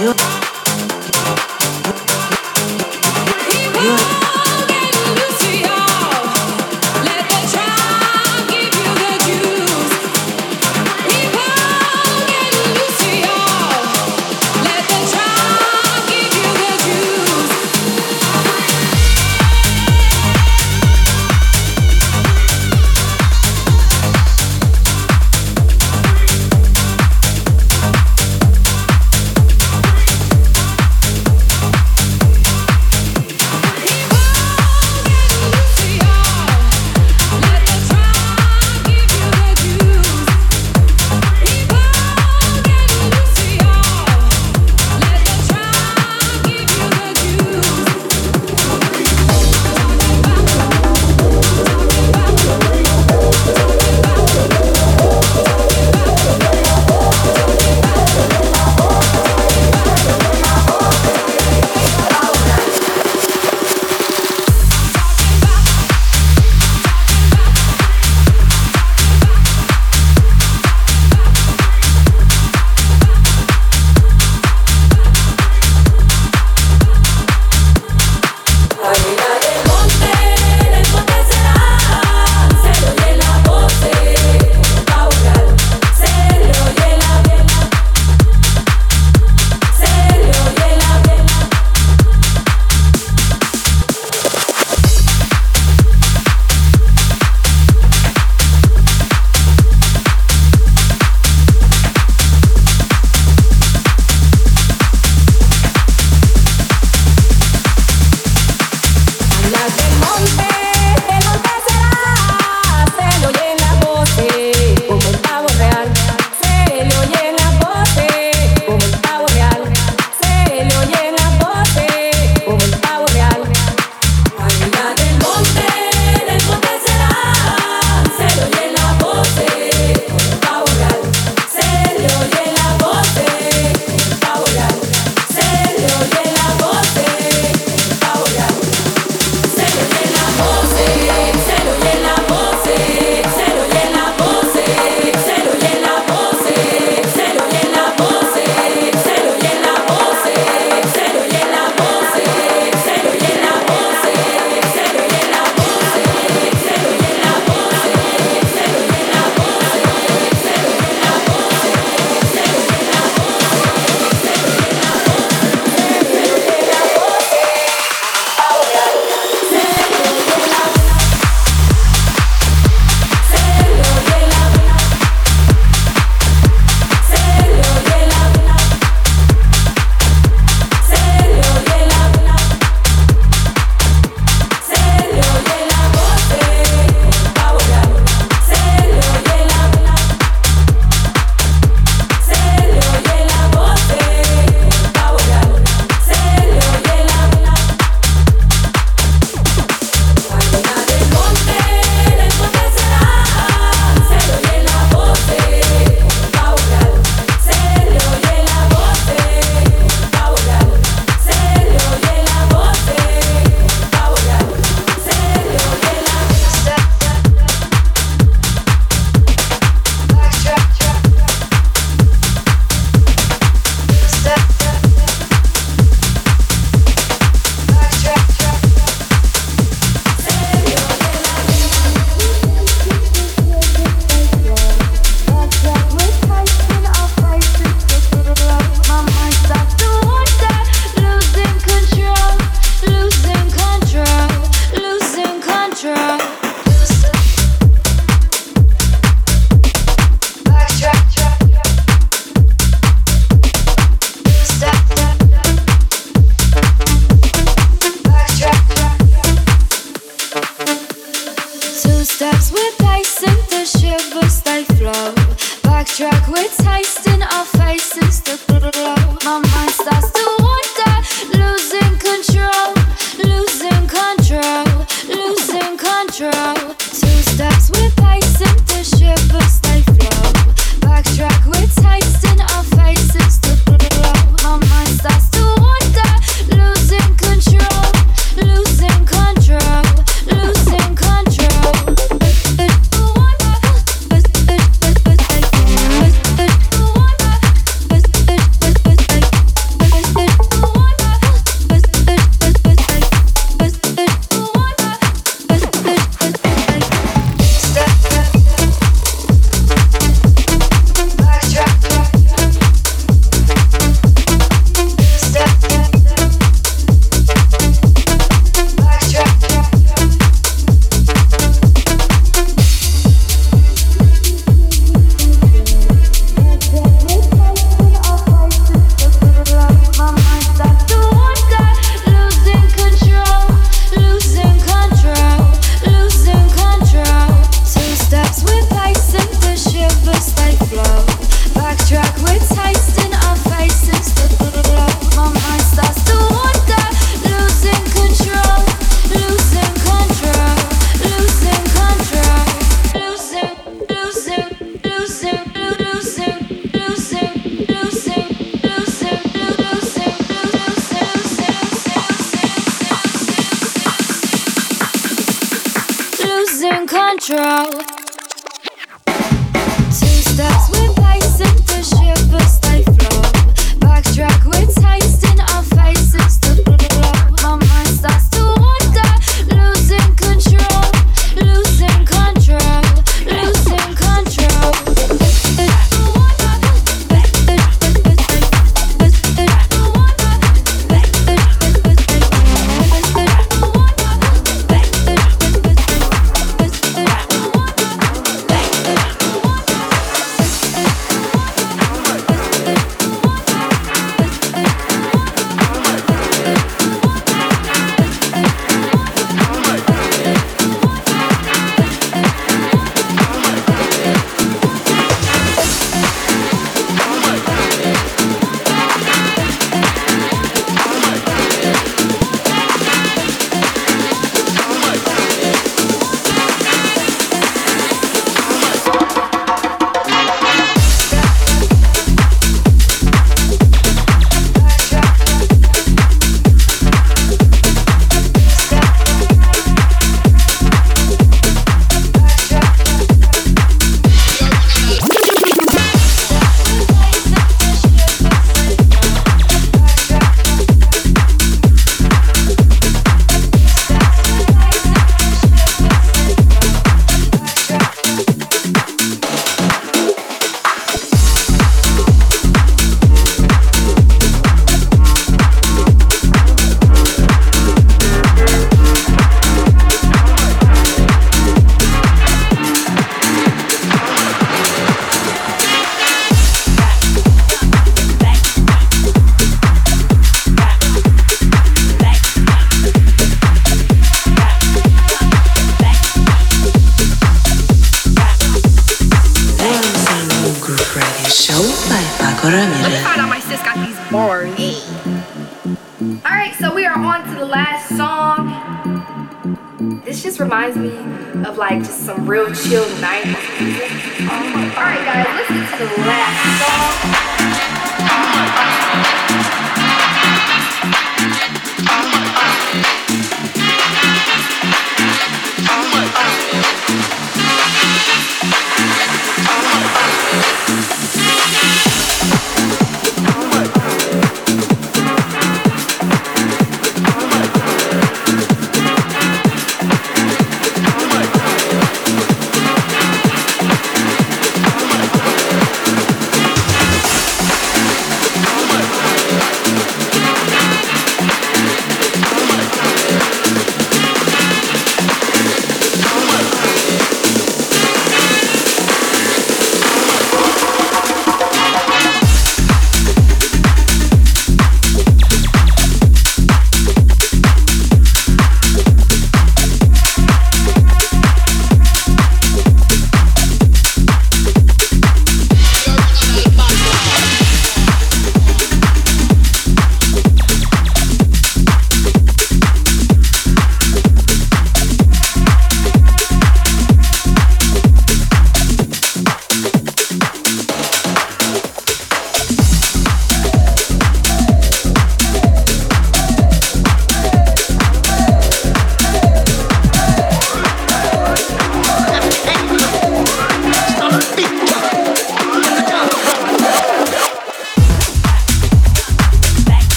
you.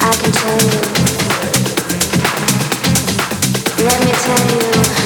I can tell you. Let me tell you.